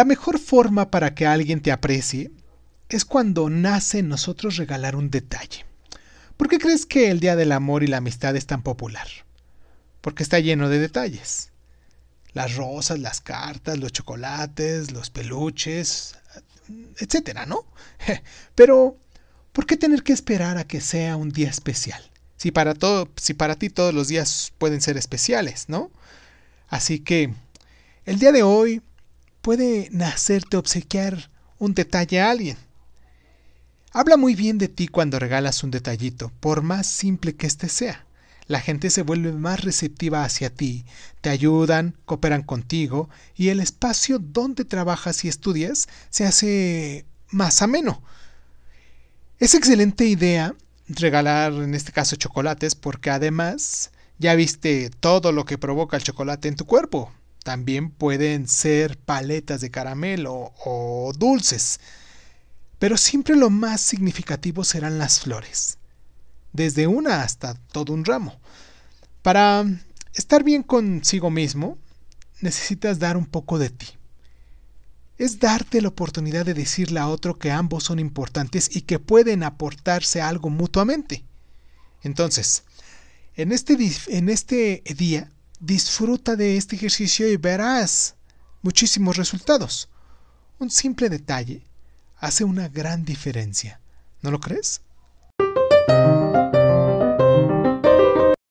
La mejor forma para que alguien te aprecie es cuando nace en nosotros regalar un detalle. ¿Por qué crees que el Día del Amor y la Amistad es tan popular? Porque está lleno de detalles. Las rosas, las cartas, los chocolates, los peluches, etcétera, ¿no? Pero, ¿por qué tener que esperar a que sea un día especial? Si para, todo, si para ti todos los días pueden ser especiales, ¿no? Así que, el día de hoy puede nacerte obsequiar un detalle a alguien Habla muy bien de ti cuando regalas un detallito, por más simple que éste sea. La gente se vuelve más receptiva hacia ti, te ayudan, cooperan contigo y el espacio donde trabajas y estudias se hace más ameno. Es excelente idea regalar en este caso chocolates porque además ya viste todo lo que provoca el chocolate en tu cuerpo. También pueden ser paletas de caramelo o dulces. Pero siempre lo más significativo serán las flores, desde una hasta todo un ramo. Para estar bien consigo mismo, necesitas dar un poco de ti. Es darte la oportunidad de decirle a otro que ambos son importantes y que pueden aportarse algo mutuamente. Entonces, en este, en este día, disfruta de este ejercicio y verás muchísimos resultados. Un simple detalle hace una gran diferencia. ¿No lo crees?